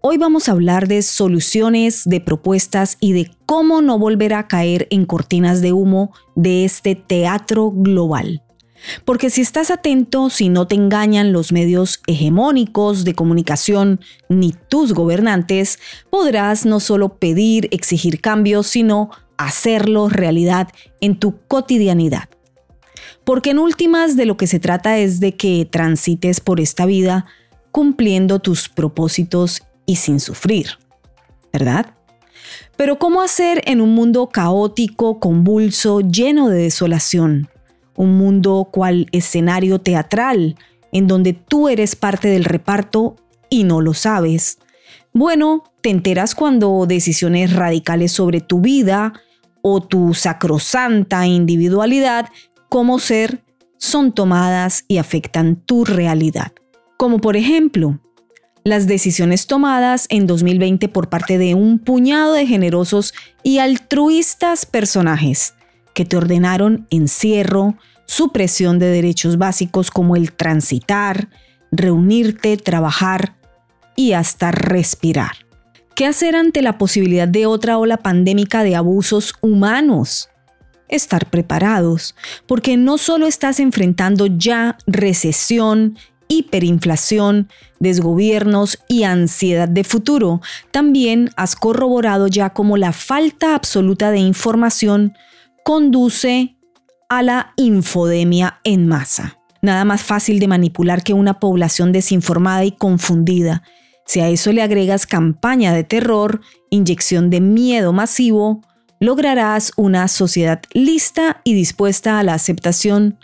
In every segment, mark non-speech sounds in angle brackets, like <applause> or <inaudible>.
Hoy vamos a hablar de soluciones, de propuestas y de cómo no volver a caer en cortinas de humo de este teatro global. Porque si estás atento, si no te engañan los medios hegemónicos de comunicación ni tus gobernantes, podrás no solo pedir, exigir cambios, sino hacerlo realidad en tu cotidianidad. Porque en últimas de lo que se trata es de que transites por esta vida cumpliendo tus propósitos y sin sufrir, ¿verdad? Pero ¿cómo hacer en un mundo caótico, convulso, lleno de desolación? Un mundo cual escenario teatral, en donde tú eres parte del reparto y no lo sabes. Bueno, te enteras cuando decisiones radicales sobre tu vida o tu sacrosanta individualidad como ser son tomadas y afectan tu realidad. Como por ejemplo, las decisiones tomadas en 2020 por parte de un puñado de generosos y altruistas personajes que te ordenaron encierro, supresión de derechos básicos como el transitar, reunirte, trabajar y hasta respirar. ¿Qué hacer ante la posibilidad de otra ola pandémica de abusos humanos? Estar preparados, porque no solo estás enfrentando ya recesión hiperinflación, desgobiernos y ansiedad de futuro, también has corroborado ya cómo la falta absoluta de información conduce a la infodemia en masa. Nada más fácil de manipular que una población desinformada y confundida. Si a eso le agregas campaña de terror, inyección de miedo masivo, lograrás una sociedad lista y dispuesta a la aceptación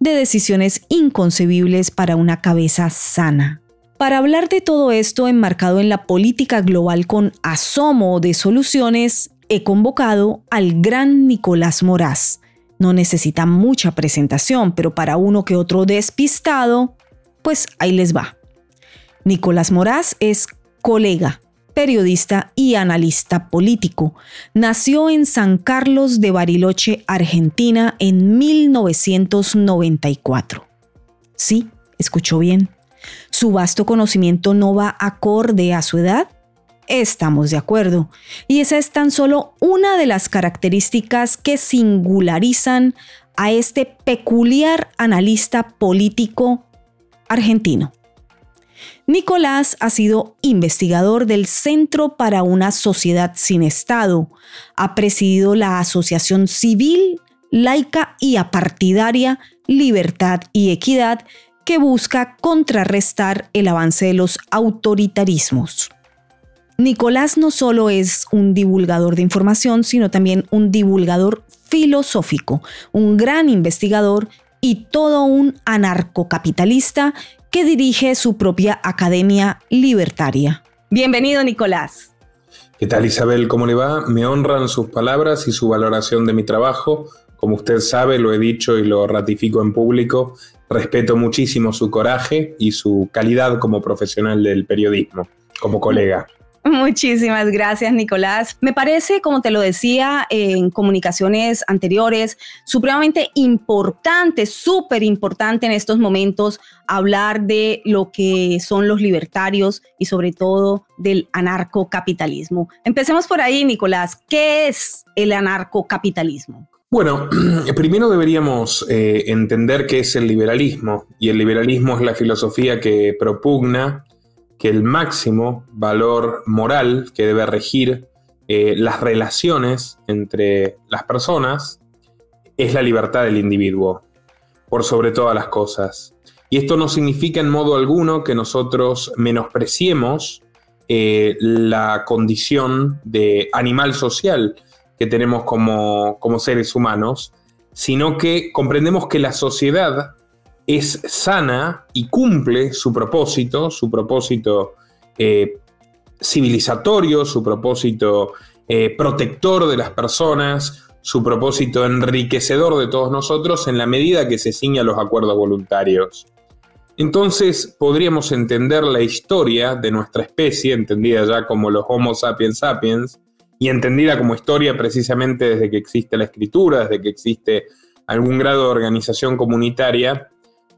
de decisiones inconcebibles para una cabeza sana. Para hablar de todo esto enmarcado en la política global con asomo de soluciones, he convocado al gran Nicolás Moraz. No necesita mucha presentación, pero para uno que otro despistado, pues ahí les va. Nicolás Moraz es colega, periodista y analista político. Nació en San Carlos de Bariloche, Argentina, en 1994. Sí, escuchó bien. ¿Su vasto conocimiento no va acorde a su edad? Estamos de acuerdo. Y esa es tan solo una de las características que singularizan a este peculiar analista político argentino. Nicolás ha sido investigador del Centro para una Sociedad sin Estado. Ha presidido la Asociación Civil, Laica y Apartidaria Libertad y Equidad que busca contrarrestar el avance de los autoritarismos. Nicolás no solo es un divulgador de información, sino también un divulgador filosófico, un gran investigador y todo un anarcocapitalista que dirige su propia Academia Libertaria. Bienvenido, Nicolás. ¿Qué tal, Isabel? ¿Cómo le va? Me honran sus palabras y su valoración de mi trabajo. Como usted sabe, lo he dicho y lo ratifico en público, respeto muchísimo su coraje y su calidad como profesional del periodismo, como colega. Muchísimas gracias, Nicolás. Me parece, como te lo decía en comunicaciones anteriores, supremamente importante, súper importante en estos momentos hablar de lo que son los libertarios y sobre todo del anarcocapitalismo. Empecemos por ahí, Nicolás. ¿Qué es el anarcocapitalismo? Bueno, <clears throat> primero deberíamos eh, entender qué es el liberalismo. Y el liberalismo es la filosofía que propugna que el máximo valor moral que debe regir eh, las relaciones entre las personas es la libertad del individuo, por sobre todas las cosas. Y esto no significa en modo alguno que nosotros menospreciemos eh, la condición de animal social que tenemos como, como seres humanos, sino que comprendemos que la sociedad es sana y cumple su propósito, su propósito eh, civilizatorio, su propósito eh, protector de las personas, su propósito enriquecedor de todos nosotros en la medida que se ciña los acuerdos voluntarios. Entonces podríamos entender la historia de nuestra especie, entendida ya como los Homo sapiens sapiens, y entendida como historia precisamente desde que existe la escritura, desde que existe algún grado de organización comunitaria,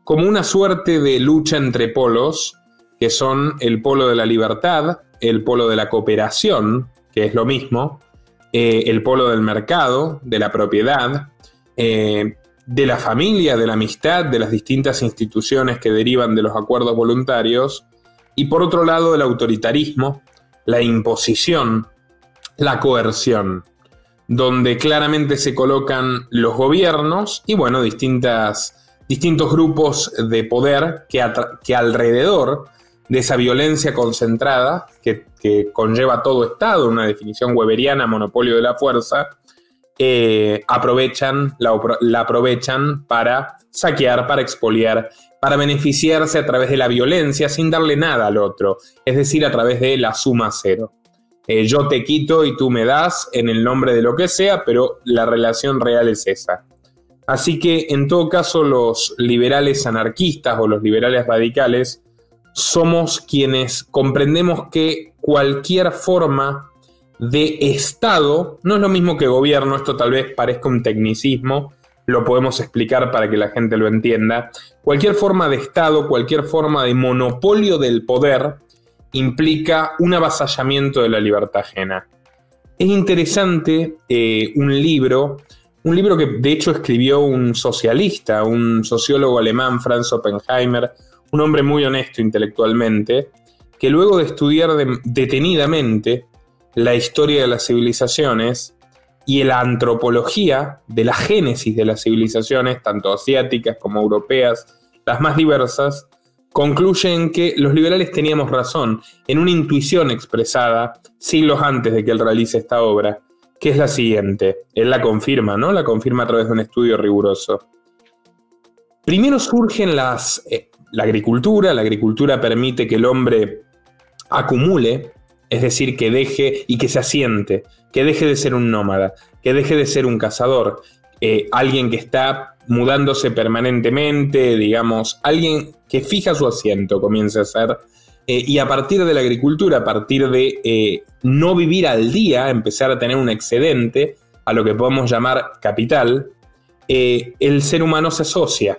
como una suerte de lucha entre polos, que son el polo de la libertad, el polo de la cooperación, que es lo mismo, eh, el polo del mercado, de la propiedad, eh, de la familia, de la amistad, de las distintas instituciones que derivan de los acuerdos voluntarios, y por otro lado el autoritarismo, la imposición, la coerción, donde claramente se colocan los gobiernos y bueno, distintas, distintos grupos de poder que, que alrededor de esa violencia concentrada que, conlleva todo Estado, una definición weberiana, monopolio de la fuerza, eh, aprovechan, la, la, aprovechan para saquear, para expoliar, para beneficiarse a través de la violencia sin darle nada al otro, es decir, a través de la suma cero. Eh, yo te quito y tú me das en el nombre de lo que sea, pero la relación real es esa. Así que en todo caso los liberales anarquistas o los liberales radicales somos quienes comprendemos que cualquier forma de Estado no es lo mismo que gobierno, esto tal vez parezca un tecnicismo, lo podemos explicar para que la gente lo entienda. Cualquier forma de Estado, cualquier forma de monopolio del poder implica un avasallamiento de la libertad ajena. Es interesante eh, un libro, un libro que de hecho escribió un socialista, un sociólogo alemán, Franz Oppenheimer, un hombre muy honesto intelectualmente, que luego de estudiar detenidamente la historia de las civilizaciones y la antropología de la génesis de las civilizaciones, tanto asiáticas como europeas, las más diversas, concluyen que los liberales teníamos razón en una intuición expresada siglos antes de que él realice esta obra, que es la siguiente. Él la confirma, ¿no? La confirma a través de un estudio riguroso. Primero surgen las eh, la agricultura. La agricultura permite que el hombre acumule, es decir, que deje y que se asiente, que deje de ser un nómada, que deje de ser un cazador, eh, alguien que está mudándose permanentemente, digamos, alguien que fija su asiento, comienza a ser. Eh, y a partir de la agricultura, a partir de eh, no vivir al día, empezar a tener un excedente, a lo que podemos llamar capital, el ser humano se asocia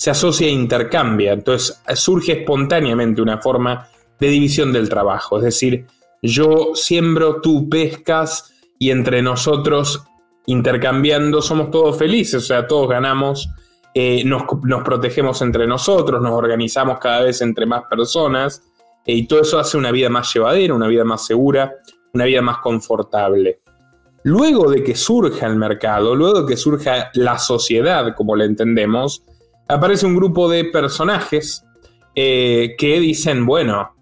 se asocia e intercambia. Entonces surge espontáneamente una forma de división del trabajo. Es decir, yo siembro, tú pescas y entre nosotros intercambiando somos todos felices, o sea, todos ganamos, eh, nos, protegemos entre nosotros, nos organizamos cada vez entre más personas eh, y todo eso hace una vida más llevadera, una vida más segura, una vida más confortable. Luego de que surja el mercado, luego de que surja la sociedad como la entendemos, aparece un grupo de personajes eh, que dicen, bueno,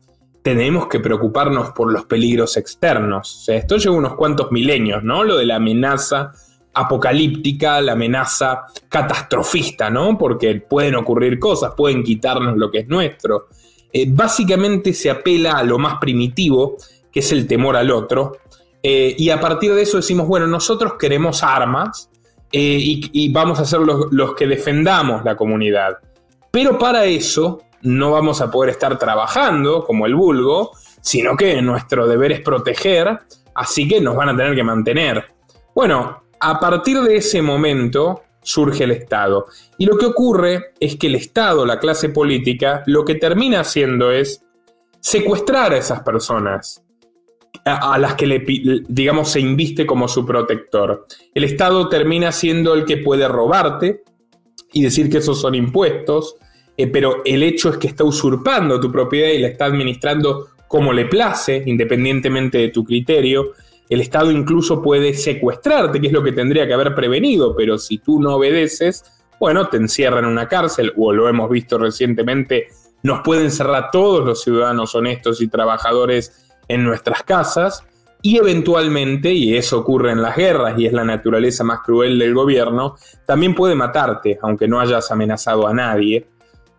tenemos que preocuparnos por los peligros externos. O sea, esto lleva unos cuantos milenios, ¿no? Lo de la amenaza apocalíptica, la amenaza catastrofista, ¿no? Porque pueden ocurrir cosas, pueden quitarnos lo que es nuestro. Eh, básicamente se apela a lo más primitivo, que es el temor al otro, eh, y a partir de eso decimos, bueno, nosotros queremos armas, eh, y, vamos a ser los, que defendamos la comunidad. Pero para eso no vamos a poder estar trabajando como el vulgo, sino que nuestro deber es proteger, así que nos van a tener que mantener. Bueno, a partir de ese momento surge el Estado. Y lo que ocurre es que el Estado, la clase política, lo que termina haciendo es secuestrar a esas personas a, las que le, digamos, se inviste como su protector. El Estado termina siendo el que puede robarte y decir que esos son impuestos, eh, pero el hecho es que está usurpando tu propiedad y la está administrando como le place, independientemente de tu criterio. El Estado incluso puede secuestrarte, que es lo que tendría que haber prevenido, pero si tú no obedeces, bueno, te encierran en una cárcel, o lo hemos visto recientemente, nos pueden encerrar todos los ciudadanos honestos y trabajadores en nuestras casas y eventualmente, y eso ocurre en las guerras y es la naturaleza más cruel del gobierno, también puede matarte, aunque no hayas amenazado a nadie.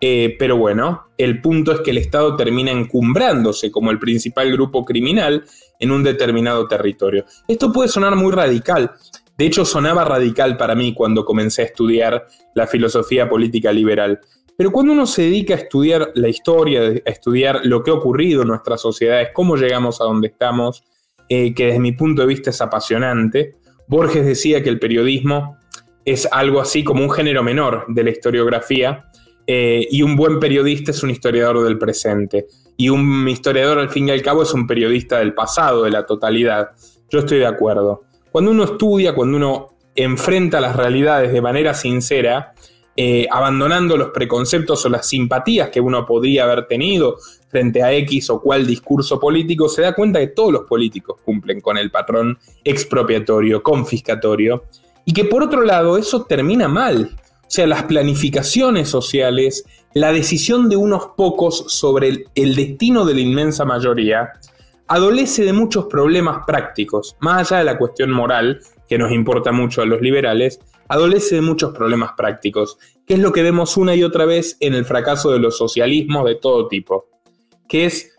Eh, pero bueno, el punto es que el Estado termina encumbrándose como el principal grupo criminal en un determinado territorio. Esto puede sonar muy radical, De hecho, sonaba radical para mí cuando comencé a estudiar la filosofía política liberal. Pero cuando uno se dedica a estudiar la historia, a estudiar lo que ha ocurrido en nuestras sociedades, cómo llegamos a donde estamos, eh, que desde mi punto de vista es apasionante, Borges decía que el periodismo es algo así como un género menor de la historiografía eh, y un buen periodista es un historiador del presente y un historiador al fin y al cabo es un periodista del pasado, de la totalidad. Yo estoy de acuerdo. Cuando uno estudia, cuando uno enfrenta las realidades de manera sincera, eh, abandonando los preconceptos o las simpatías que uno podría haber tenido frente a X o cual discurso político, se da cuenta que todos los políticos cumplen con el patrón expropiatorio, confiscatorio, y que por otro lado eso termina mal. O sea, las planificaciones sociales, la decisión de unos pocos sobre el destino de la inmensa mayoría, adolece de muchos problemas prácticos, más allá de la cuestión moral, que nos importa mucho a los liberales, adolece de muchos problemas prácticos, que es lo que vemos una y otra vez en el fracaso de los socialismos de todo tipo, que es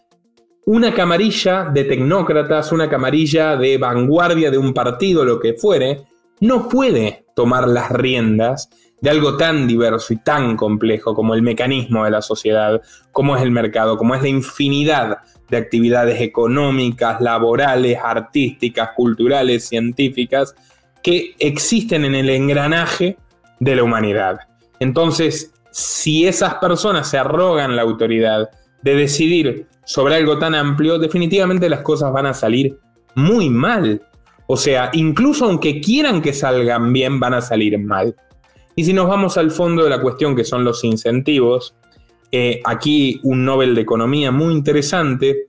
una camarilla de tecnócratas, una camarilla de vanguardia de un partido, lo que fuere, no puede tomar las riendas de algo tan diverso y tan complejo como el mecanismo de la sociedad, como es el mercado, como es la infinidad de actividades económicas, laborales, artísticas, culturales, científicas, que existen en el engranaje de la humanidad. Entonces, si esas personas se arrogan la autoridad de decidir sobre algo tan amplio, definitivamente las cosas van a salir muy mal. O sea, incluso aunque quieran que salgan bien, van a salir mal. Y si nos vamos al fondo de la cuestión, que son los incentivos, eh, aquí un Nobel de Economía muy interesante,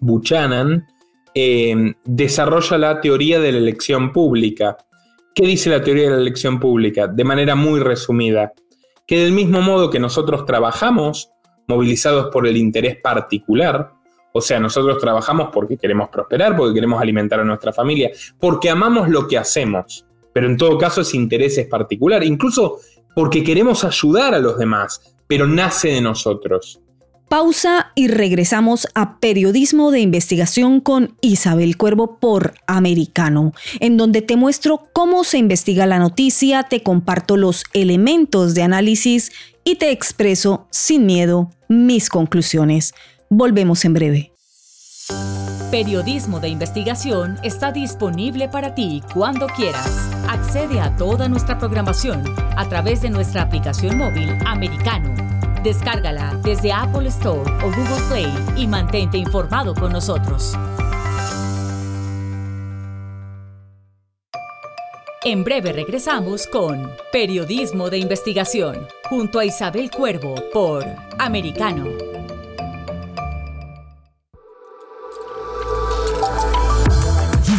Buchanan, eh, desarrolla la teoría de la elección pública. ¿Qué dice la teoría de la elección pública? De manera muy resumida, que del mismo modo que nosotros trabajamos movilizados por el interés particular, o sea, nosotros trabajamos porque queremos prosperar, porque queremos alimentar a nuestra familia, porque amamos lo que hacemos, pero en todo caso es particular, incluso porque queremos ayudar a los demás, pero nace de nosotros. Pausa y regresamos a Periodismo de Investigación con Isabel Cuervo por Americano, en donde te muestro cómo se investiga la noticia, te comparto los elementos de análisis y te expreso sin miedo mis conclusiones. Volvemos en breve. Periodismo de investigación está disponible para ti cuando quieras. Accede a toda nuestra programación a través de nuestra aplicación móvil americano Descárgala desde Apple Store o Google Play y mantente informado con nosotros. En breve regresamos con Periodismo de Investigación, junto a Isabel Cuervo por Americano.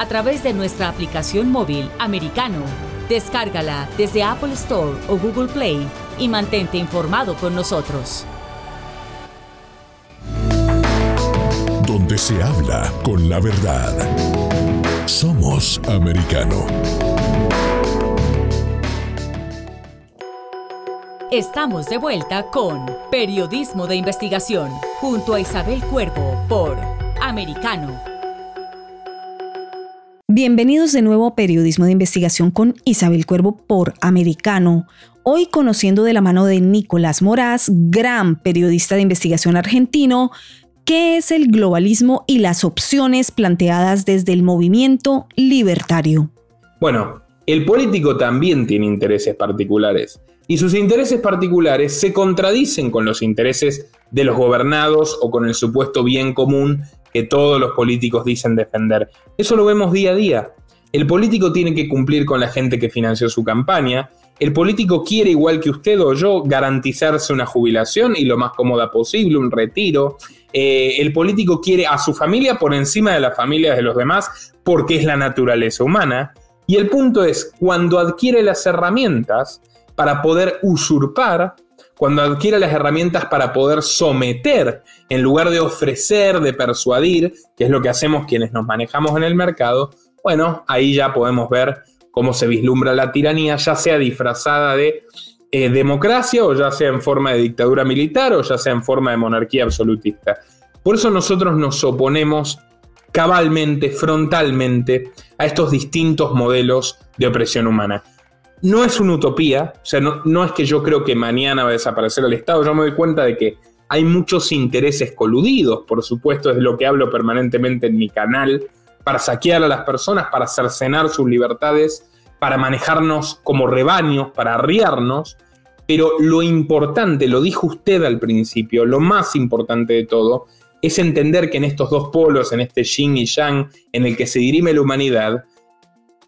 a través de nuestra aplicación móvil Americano. Descárgala desde Apple Store o Google Play y mantente informado con nosotros. Donde se habla con la verdad. Somos americano. Estamos de vuelta con Periodismo de Investigación junto a Isabel Cuervo por Americano. Bienvenidos de nuevo a Periodismo de Investigación con Isabel Cuervo por Americano. Hoy conociendo de la mano de Nicolás Moraz, gran periodista de investigación argentino, qué es el globalismo y las opciones planteadas desde el movimiento libertario. Bueno, el político también tiene intereses particulares y sus intereses particulares se contradicen con los intereses de los gobernados o con el supuesto bien común que todos los políticos dicen defender. Eso lo vemos día a día. El político tiene que cumplir con la gente que financió su campaña. El político quiere, igual que usted o yo, garantizarse una jubilación y lo más cómoda posible, un retiro. Eh, el político quiere a su familia por encima de las familias de los demás porque es la naturaleza humana. Y el punto es, cuando adquiere las herramientas, para poder usurpar, cuando adquiere las herramientas para poder someter, en lugar de ofrecer, de persuadir, que es lo que hacemos quienes nos manejamos en el mercado, bueno, ahí ya podemos ver cómo se vislumbra la tiranía, ya sea disfrazada de eh, democracia o ya sea en forma de dictadura militar o ya sea en forma de monarquía absolutista. Por eso nosotros nos oponemos cabalmente, frontalmente, a estos distintos modelos de opresión humana no es una utopía, o sea, no, es que yo creo que mañana va a desaparecer el Estado, yo me doy cuenta de que hay muchos intereses coludidos, por supuesto, es de lo que hablo permanentemente en mi canal, para saquear a las personas, para cercenar sus libertades, para manejarnos como rebaños, para arriarnos, pero lo importante, lo dijo usted al principio, lo más importante de todo, es entender que en estos dos polos, en este yin y yang, en el que se dirime la humanidad,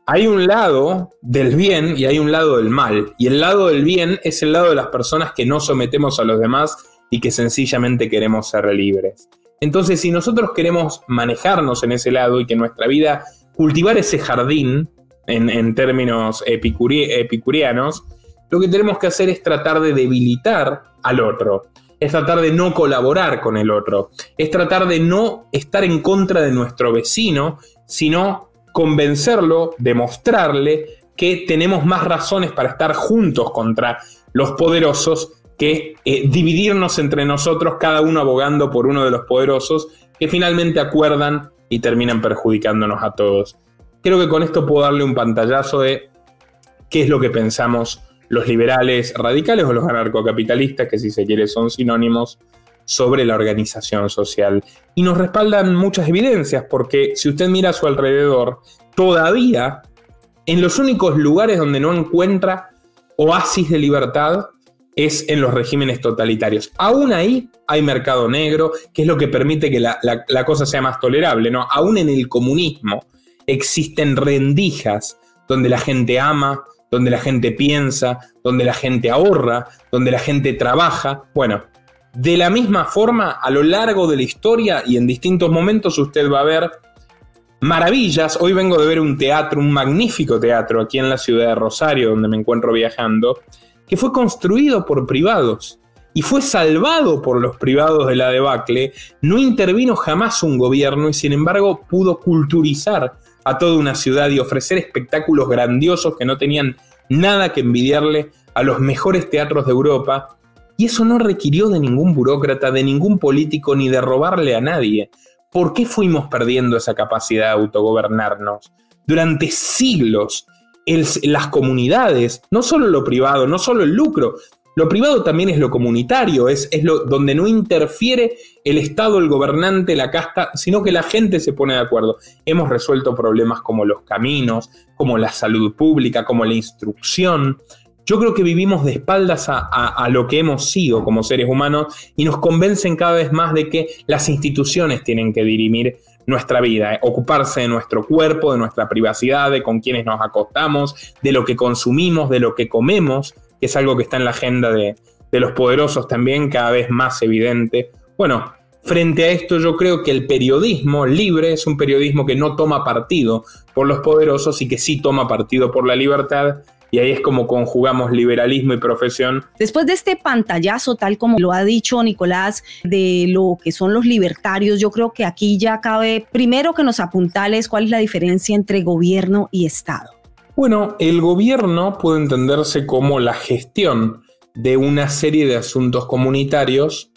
hay un lado del bien y hay un lado del mal. Y el lado del bien es el lado de las personas que no sometemos a los demás y que sencillamente queremos ser libres. Entonces, si nosotros queremos manejarnos en ese lado y que nuestra vida, cultivar ese jardín, en, términos epicurianos, lo que tenemos que hacer es tratar de debilitar al otro, es tratar de no colaborar con el otro, es tratar de no estar en contra de nuestro vecino, sino convencerlo, demostrarle que tenemos más razones para estar juntos contra los poderosos que eh, dividirnos entre nosotros, cada uno abogando por uno de los poderosos, que finalmente acuerdan y terminan perjudicándonos a todos. Creo que con esto puedo darle un pantallazo de qué es lo que pensamos los liberales radicales o los anarcocapitalistas, que si se quiere son sinónimos, sobre la organización social. Y nos respaldan muchas evidencias, porque si usted mira a su alrededor, todavía en los únicos lugares donde no encuentra oasis de libertad es en los regímenes totalitarios. Aún ahí hay mercado negro, que es lo que permite que la, cosa sea más tolerable. ¿no? Aún en el comunismo existen rendijas donde la gente ama, donde la gente piensa, donde la gente ahorra, donde la gente trabaja. Bueno, de la misma forma, a lo largo de la historia y en distintos momentos usted va a ver maravillas. Hoy vengo de ver un teatro, un magnífico teatro aquí en la ciudad de Rosario, donde me encuentro viajando, que fue construido por privados y fue salvado por los privados de la debacle. No intervino jamás un gobierno y sin embargo pudo culturizar a toda una ciudad y ofrecer espectáculos grandiosos que no tenían nada que envidiarle a los mejores teatros de Europa y eso no requirió de ningún burócrata, de ningún político, ni de robarle a nadie. ¿Por qué fuimos perdiendo esa capacidad de autogobernarnos? Durante siglos, las comunidades, no solo lo privado, no solo el lucro, lo privado también es lo comunitario, es, es lo, donde no interfiere el Estado, el gobernante, la casta, sino que la gente se pone de acuerdo. Hemos resuelto problemas como los caminos, como la salud pública, como la instrucción, yo creo que vivimos de espaldas a, lo que hemos sido como seres humanos y nos convencen cada vez más de que las instituciones tienen que dirimir nuestra vida, eh, ocuparse de nuestro cuerpo, de nuestra privacidad, de con quienes nos acostamos, de lo que consumimos, de lo que comemos. que es algo que está en la agenda de, de los poderosos también, cada vez más evidente. Bueno, frente a esto yo creo que el periodismo libre es un periodismo que no toma partido por los poderosos y que sí toma partido por la libertad y ahí es como conjugamos liberalismo y profesión. Después de este pantallazo, tal como lo ha dicho Nicolás, de lo que son los libertarios, yo creo que aquí ya cabe primero que nos apuntales cuál es la diferencia entre gobierno y Estado. Bueno, el gobierno puede entenderse como la gestión de una serie de asuntos comunitarios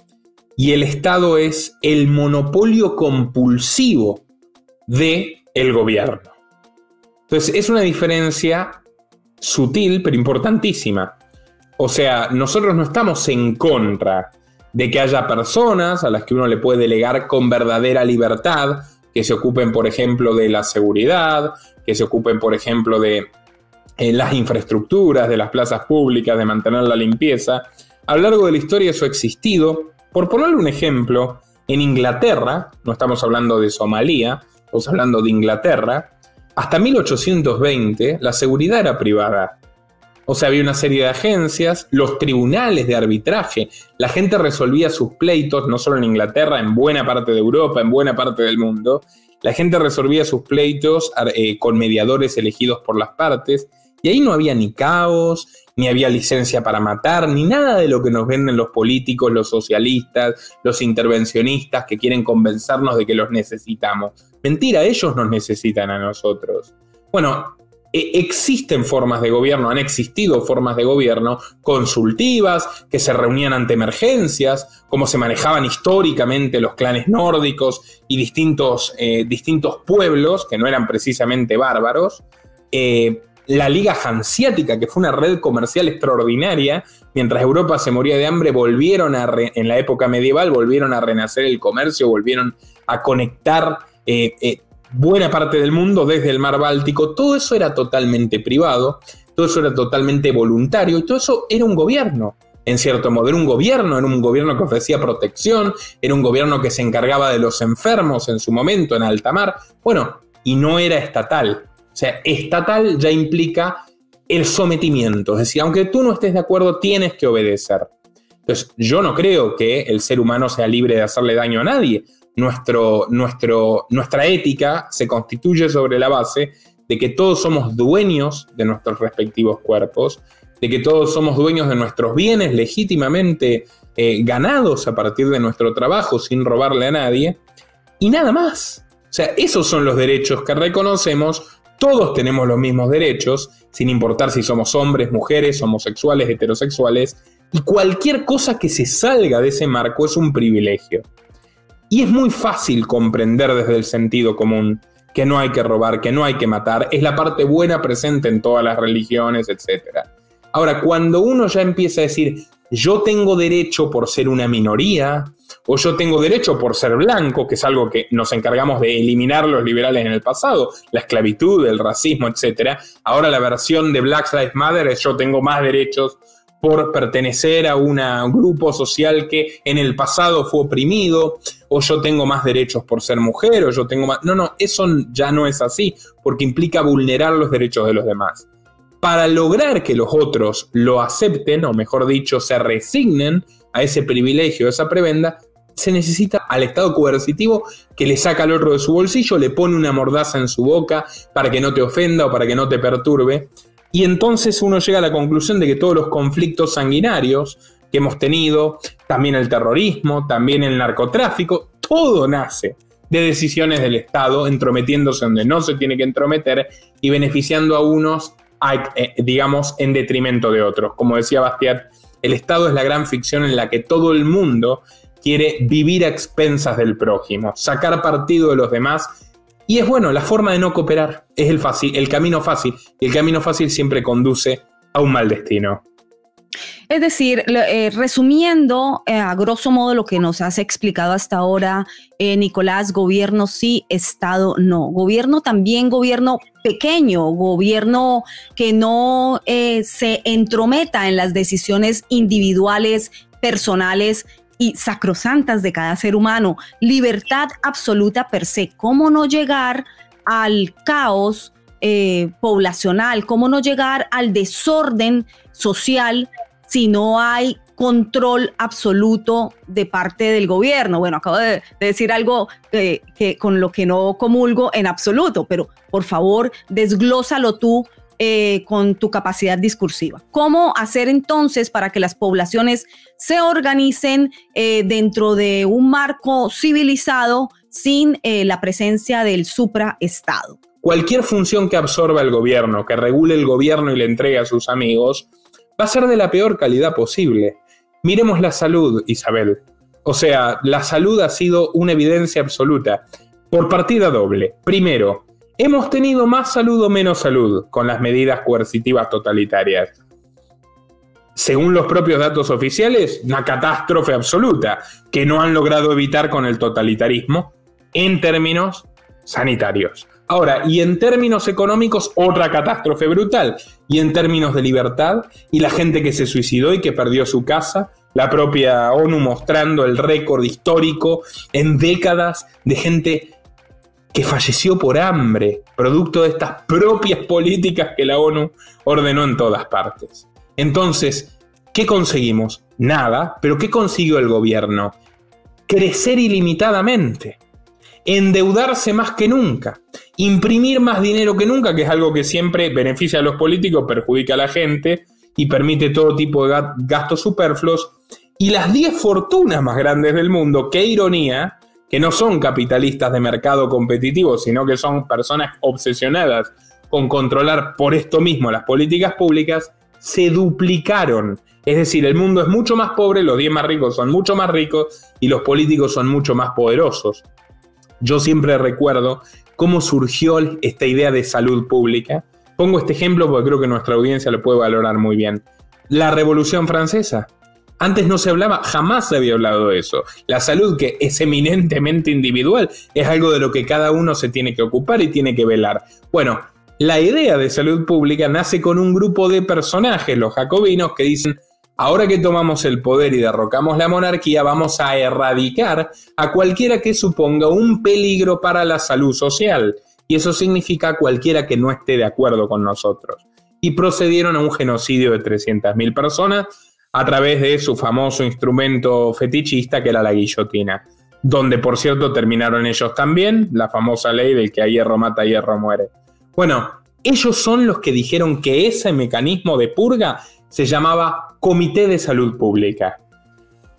y el Estado es el monopolio compulsivo de el gobierno. Entonces es una diferencia sutil pero importantísima. O sea, nosotros no estamos en contra de que haya personas a las que uno le puede delegar con verdadera libertad, que se ocupen, por ejemplo, de la seguridad, que se ocupen, por ejemplo, de eh, las infraestructuras, de las plazas públicas, de mantener la limpieza. A lo largo de la historia eso ha existido. Por ponerle un ejemplo, en Inglaterra, no estamos hablando de Somalia, estamos hablando de Inglaterra, hasta 1820 la seguridad era privada. O sea, había una serie de agencias, los tribunales de arbitraje, la gente resolvía sus pleitos, no solo en Inglaterra, en buena parte de Europa, en buena parte del mundo. La gente resolvía sus pleitos eh, con mediadores elegidos por las partes, y ahí no había ni caos, ni había licencia para matar, ni nada de lo que nos venden los políticos, los socialistas, los intervencionistas que quieren convencernos de que los necesitamos. Mentira, ellos nos necesitan a nosotros. Bueno, e, existen formas de gobierno, han existido formas de gobierno consultivas, que se reunían ante emergencias, como se manejaban históricamente los clanes nórdicos y distintos, eh, distintos pueblos, que no eran precisamente bárbaros. Eh, la Liga Hanseática, que fue una red comercial extraordinaria, mientras Europa se moría de hambre, volvieron a, en la época medieval, volvieron a renacer el comercio, volvieron a conectar eh, eh, buena parte del mundo desde el mar Báltico. Todo eso era totalmente privado, todo eso era totalmente voluntario y todo eso era un gobierno. En cierto modo, era un gobierno, era un gobierno que ofrecía protección, era un gobierno que se encargaba de los enfermos en su momento en alta mar. Bueno, y no era estatal. O sea, estatal ya implica el sometimiento, es decir, aunque tú no estés de acuerdo, tienes que obedecer. Entonces, yo no creo que el ser humano sea libre de hacerle daño a nadie. Nuestro, nuestro, nuestra ética se constituye sobre la base de que todos somos dueños de nuestros respectivos cuerpos, de que todos somos dueños de nuestros bienes legítimamente eh, ganados a partir de nuestro trabajo sin robarle a nadie, y nada más. O sea, esos son los derechos que reconocemos todos tenemos los mismos derechos, sin importar si somos hombres, mujeres, homosexuales, heterosexuales, y cualquier cosa que se salga de ese marco es un privilegio. Y es muy fácil comprender desde el sentido común que no hay que robar, que no hay que matar, es la parte buena presente en todas las religiones, etc. Ahora, cuando uno ya empieza a decir, yo tengo derecho por ser una minoría, o yo tengo derecho por ser blanco, que es algo que nos encargamos de eliminar los liberales en el pasado, la esclavitud, el racismo, etc. Ahora la versión de Black Lives Matter es yo tengo más derechos por pertenecer a un grupo social que en el pasado fue oprimido, o yo tengo más derechos por ser mujer, o yo tengo más... No, no, eso ya no es así, porque implica vulnerar los derechos de los demás. Para lograr que los otros lo acepten, o mejor dicho, se resignen a ese privilegio, a esa prebenda, se necesita al Estado coercitivo que le saca al otro de su bolsillo, le pone una mordaza en su boca para que no te ofenda o para que no te perturbe. Y entonces uno llega a la conclusión de que todos los conflictos sanguinarios que hemos tenido, también el terrorismo, también el narcotráfico, todo nace de decisiones del Estado entrometiéndose donde no se tiene que entrometer y beneficiando a unos, eh, digamos, en detrimento de otros. Como decía Bastiat, el Estado es la gran ficción en la que todo el mundo quiere vivir a expensas del prójimo, sacar partido de los demás. Y es bueno, la forma de no cooperar es el, fácil, el camino fácil. Y el camino fácil siempre conduce a un mal destino. Es decir, eh, resumiendo eh, a grosso modo lo que nos has explicado hasta ahora, eh, Nicolás, gobierno sí, Estado no. Gobierno también, gobierno pequeño, gobierno que no se entrometa en las decisiones individuales, personales y sacrosantas de cada ser humano, libertad absoluta per se. ¿Cómo no llegar al caos eh, poblacional, cómo no llegar al desorden social si no hay control absoluto de parte del gobierno. Bueno, acabo de, decir algo que, con lo que no comulgo en absoluto, pero por favor, desglósalo tú eh, con tu capacidad discursiva. ¿Cómo hacer entonces para que las poblaciones se organicen eh, dentro de un marco civilizado sin eh, la presencia del supraestado? Cualquier función que absorba el gobierno, que regule el gobierno y le entregue a sus amigos, va a ser de la peor calidad posible. Miremos la salud, Isabel. O sea, la salud ha sido una evidencia absoluta. Por partida doble. Primero, hemos tenido más salud o menos salud con las medidas coercitivas totalitarias. Según los propios datos oficiales, una catástrofe absoluta que no han logrado evitar con el totalitarismo en términos sanitarios. Ahora, y en términos económicos, otra catástrofe brutal. Y en términos de libertad, y la gente que se suicidó y que perdió su casa, la propia ONU mostrando el récord histórico en décadas de gente que falleció por hambre, producto de estas propias políticas que la ONU ordenó en todas partes. Entonces, ¿qué conseguimos? Nada, pero ¿qué consiguió el gobierno? Crecer ilimitadamente endeudarse más que nunca, imprimir más dinero que nunca, que es algo que siempre beneficia a los políticos, perjudica a la gente y permite todo tipo de gastos superfluos. Y las 10 fortunas más grandes del mundo, qué ironía, que no son capitalistas de mercado competitivo, sino que son personas obsesionadas con controlar por esto mismo las políticas públicas, se duplicaron. Es decir, el mundo es mucho más pobre, los 10 más ricos son mucho más ricos y los políticos son mucho más poderosos. Yo siempre recuerdo cómo surgió esta idea de salud pública. Pongo este ejemplo porque creo que nuestra audiencia lo puede valorar muy bien. La Revolución Francesa. Antes no se hablaba, jamás se había hablado de eso. La salud, que es eminentemente individual, es algo de lo que cada uno se tiene que ocupar y tiene que velar. Bueno, la idea de salud pública nace con un grupo de personajes, los jacobinos, que dicen, Ahora que tomamos el poder y derrocamos la monarquía, vamos a erradicar a cualquiera que suponga un peligro para la salud social. Y eso significa cualquiera que no esté de acuerdo con nosotros. Y procedieron a un genocidio de 300.000 personas a través de su famoso instrumento fetichista que era la guillotina. Donde, por cierto, terminaron ellos también, la famosa ley del que a hierro mata, hierro muere. Bueno, ellos son los que dijeron que ese mecanismo de purga se llamaba Comité de Salud Pública.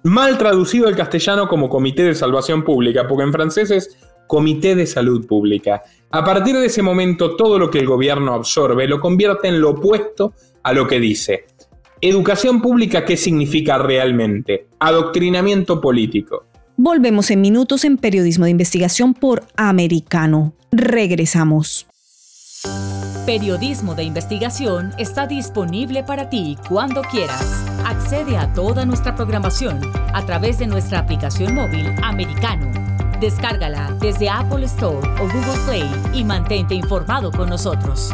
Mal traducido al castellano como Comité de Salvación Pública, porque en francés es Comité de Salud Pública. A partir de ese momento, todo lo que el gobierno absorbe lo convierte en lo opuesto a lo que dice. Educación pública, ¿qué significa realmente? Adoctrinamiento político. Volvemos en minutos en Periodismo de Investigación por Americano. Regresamos. Periodismo de investigación está disponible para ti cuando quieras. Accede a toda nuestra programación a través de nuestra aplicación móvil americano. Descárgala desde Apple Store o Google Play y mantente informado con nosotros.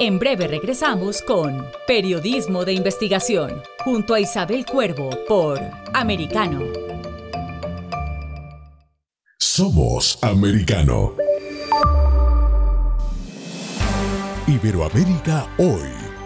En breve regresamos con Periodismo de Investigación junto a Isabel Cuervo por Americano. Somos americano. Iberoamérica hoy.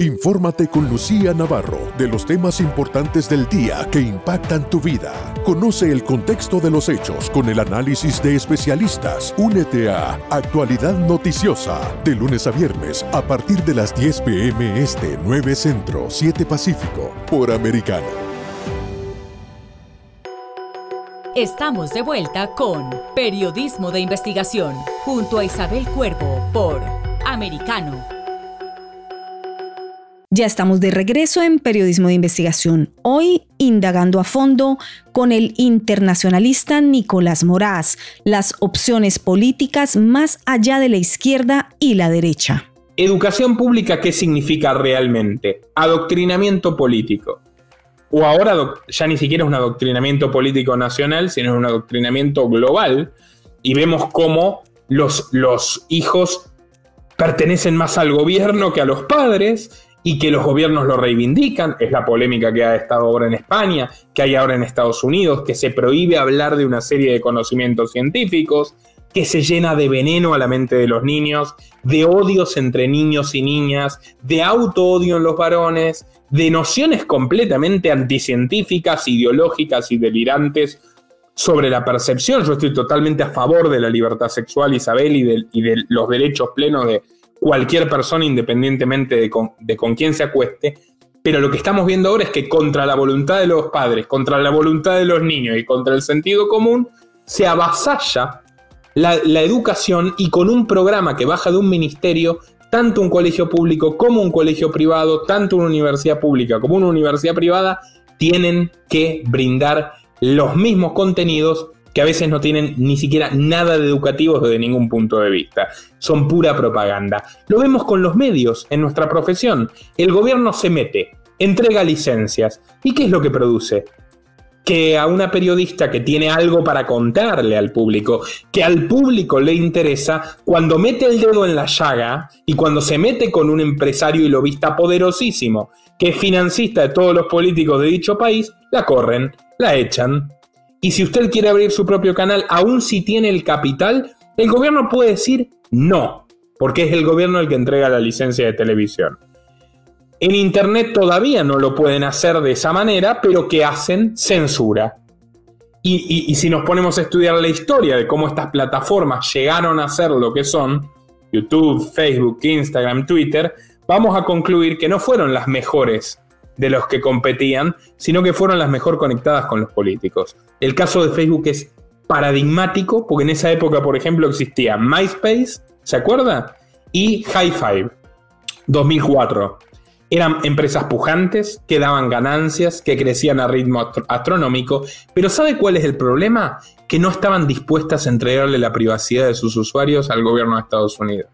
Infórmate con Lucía Navarro de los temas importantes del día que impactan tu vida. Conoce el contexto de los hechos con el análisis de especialistas. Únete a Actualidad Noticiosa de lunes a viernes a partir de las 10 pm este 9 Centro 7 Pacífico por Americano. Estamos de vuelta con Periodismo de Investigación junto a Isabel Cuervo por Americano ya estamos de regreso en Periodismo de Investigación, hoy indagando a fondo con el internacionalista Nicolás Moraz, las opciones políticas más allá de la izquierda y la derecha. Educación pública, ¿qué significa realmente? Adoctrinamiento político. O ahora ya ni siquiera es un adoctrinamiento político nacional, sino es un adoctrinamiento global. Y vemos cómo los, los hijos pertenecen más al gobierno que a los padres y que los gobiernos lo reivindican, es la polémica que ha estado ahora en España, que hay ahora en Estados Unidos, que se prohíbe hablar de una serie de conocimientos científicos, que se llena de veneno a la mente de los niños, de odios entre niños y niñas, de auto-odio en los varones, de nociones completamente anticientíficas, ideológicas y delirantes sobre la percepción. Yo estoy totalmente a favor de la libertad sexual, Isabel, y de, y de los derechos plenos de, cualquier persona independientemente de con, quién se acueste, pero lo que estamos viendo ahora es que contra la voluntad de los padres, contra la voluntad de los niños y contra el sentido común, se avasalla la, la, educación y con un programa que baja de un ministerio, tanto un colegio público como un colegio privado, tanto una universidad pública como una universidad privada, tienen que brindar los mismos contenidos que a veces no tienen ni siquiera nada de educativos desde ningún punto de vista. Son pura propaganda. Lo vemos con los medios en nuestra profesión. El gobierno se mete, entrega licencias. ¿Y qué es lo que produce? Que a una periodista que tiene algo para contarle al público, que al público le interesa, cuando mete el dedo en la llaga y cuando se mete con un empresario y lobista poderosísimo, que es financista de todos los políticos de dicho país, la corren, la echan, y si usted quiere abrir su propio canal, aún si tiene el capital, el gobierno puede decir no, porque es el gobierno el que entrega la licencia de televisión. En Internet todavía no lo pueden hacer de esa manera, pero que hacen censura. Y, si nos ponemos a estudiar la historia de cómo estas plataformas llegaron a ser lo que son, YouTube, Facebook, Instagram, Twitter, vamos a concluir que no fueron las mejores de los que competían, sino que fueron las mejor conectadas con los políticos. El caso de Facebook es paradigmático, porque en esa época, por ejemplo, existía MySpace, ¿se acuerda? Y High Five, 2004. Eran empresas pujantes, que daban ganancias, que crecían a ritmo astronómico, pero ¿sabe cuál es el problema? Que no estaban dispuestas a entregarle la privacidad de sus usuarios al gobierno de Estados Unidos.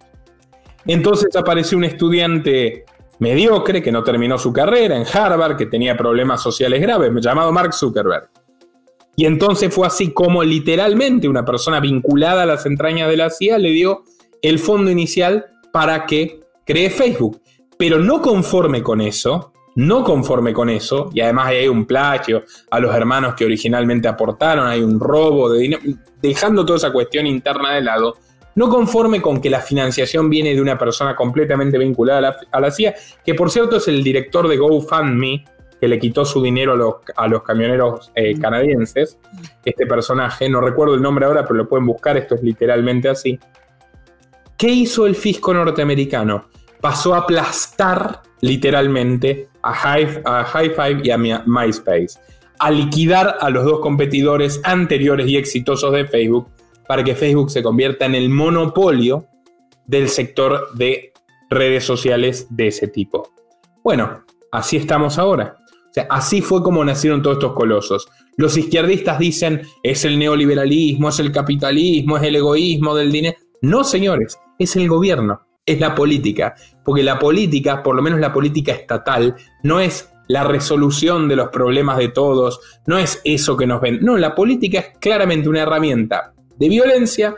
Entonces apareció un estudiante mediocre que no terminó su carrera en Harvard, que tenía problemas sociales graves, llamado Mark Zuckerberg. Y entonces fue así como literalmente una persona vinculada a las entrañas de la CIA le dio el fondo inicial para que cree Facebook. Pero no conforme con eso, no conforme con eso, y además hay un plagio a los hermanos que originalmente aportaron, hay un robo de dinero, dejando toda esa cuestión interna de lado, no conforme con que la financiación viene de una persona completamente vinculada a la, CIA, que por cierto es el director de GoFundMe, que le quitó su dinero a los, camioneros eh, mm. canadienses, este personaje, no recuerdo el nombre ahora, pero lo pueden buscar, esto es literalmente así. ¿Qué hizo el fisco norteamericano? Pasó a aplastar literalmente a High, a High Five y a MySpace, a liquidar a los dos competidores anteriores y exitosos de Facebook para que Facebook se convierta en el monopolio del sector de redes sociales de ese tipo. Bueno, así estamos ahora. O sea, así fue como nacieron todos estos colosos. Los izquierdistas dicen es el neoliberalismo, es el capitalismo, es el egoísmo del dinero. No, señores, es el gobierno, es la política. Porque la política, por lo menos la política estatal, no es la resolución de los problemas de todos, no es eso que nos ven. No, la política es claramente una herramienta de violencia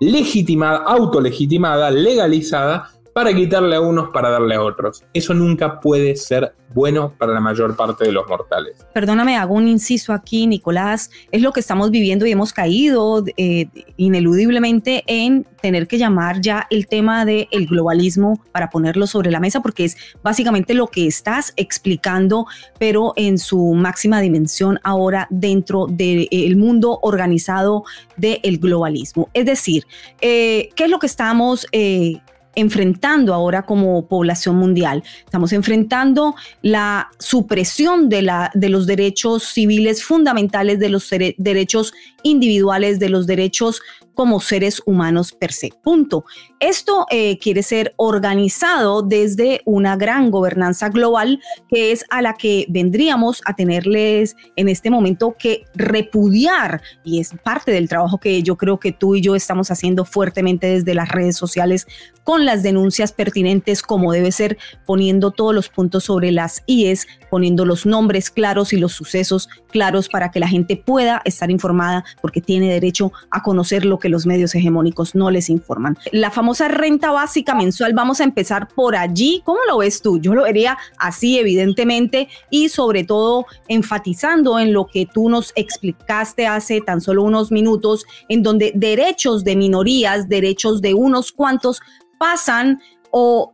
legitimada, autolegitimada, legalizada, para quitarle a unos para darle a otros. Eso nunca puede ser bueno para la mayor parte de los mortales. Perdóname, hago un inciso aquí, Nicolás. Es lo que estamos viviendo y hemos caído eh, ineludiblemente en tener que llamar ya el tema del globalismo para ponerlo sobre la mesa, porque es básicamente lo que estás explicando, pero en su máxima dimensión ahora dentro del mundo organizado del globalismo. Es decir, eh, ¿qué es lo que estamos... Eh, enfrentando ahora como población mundial. Estamos enfrentando la supresión de, la, de los derechos civiles fundamentales, de los derechos individuales, de los derechos como seres humanos per se. Punto. Esto eh, quiere ser organizado desde una gran gobernanza global que es a la que vendríamos a tenerles en este momento que repudiar y es parte del trabajo que yo creo que tú y yo estamos haciendo fuertemente desde las redes sociales con las denuncias pertinentes como debe ser poniendo todos los puntos sobre las IES, poniendo los nombres claros y los sucesos claros para que la gente pueda estar informada porque tiene derecho a conocer lo que los medios hegemónicos no les informan. La famosa renta básica mensual, vamos a empezar por allí. ¿Cómo lo ves tú? Yo lo vería así, evidentemente, y sobre todo enfatizando en lo que tú nos explicaste hace tan solo unos minutos, en donde derechos de minorías, derechos de unos cuantos, pasan o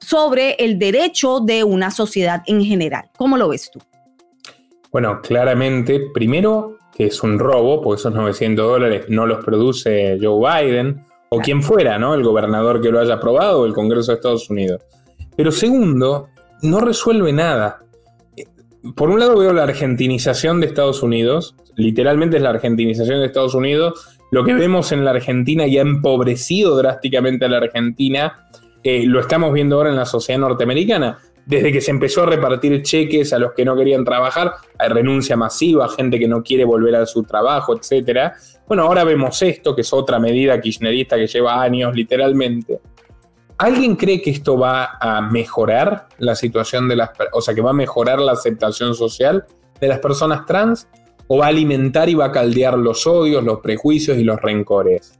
sobre el derecho de una sociedad en general. ¿Cómo lo ves tú? Bueno, claramente, primero que es un robo, porque esos 900 dólares no los produce Joe Biden o quien fuera, ¿no? El gobernador que lo haya aprobado o el Congreso de Estados Unidos. Pero segundo, no resuelve nada. Por un lado veo la argentinización de Estados Unidos, literalmente es la argentinización de Estados Unidos, lo que vemos en la Argentina y ha empobrecido drásticamente a la Argentina, eh, lo estamos viendo ahora en la sociedad norteamericana desde que se empezó a repartir cheques a los que no querían trabajar, hay renuncia masiva, gente que no quiere volver a su trabajo, etc. Bueno, ahora vemos esto, que es otra medida kirchnerista que lleva años, literalmente. ¿Alguien cree que esto va a mejorar la situación de las o sea, que va a mejorar la aceptación social de las personas trans? ¿O va a alimentar y va a caldear los odios, los prejuicios y los rencores?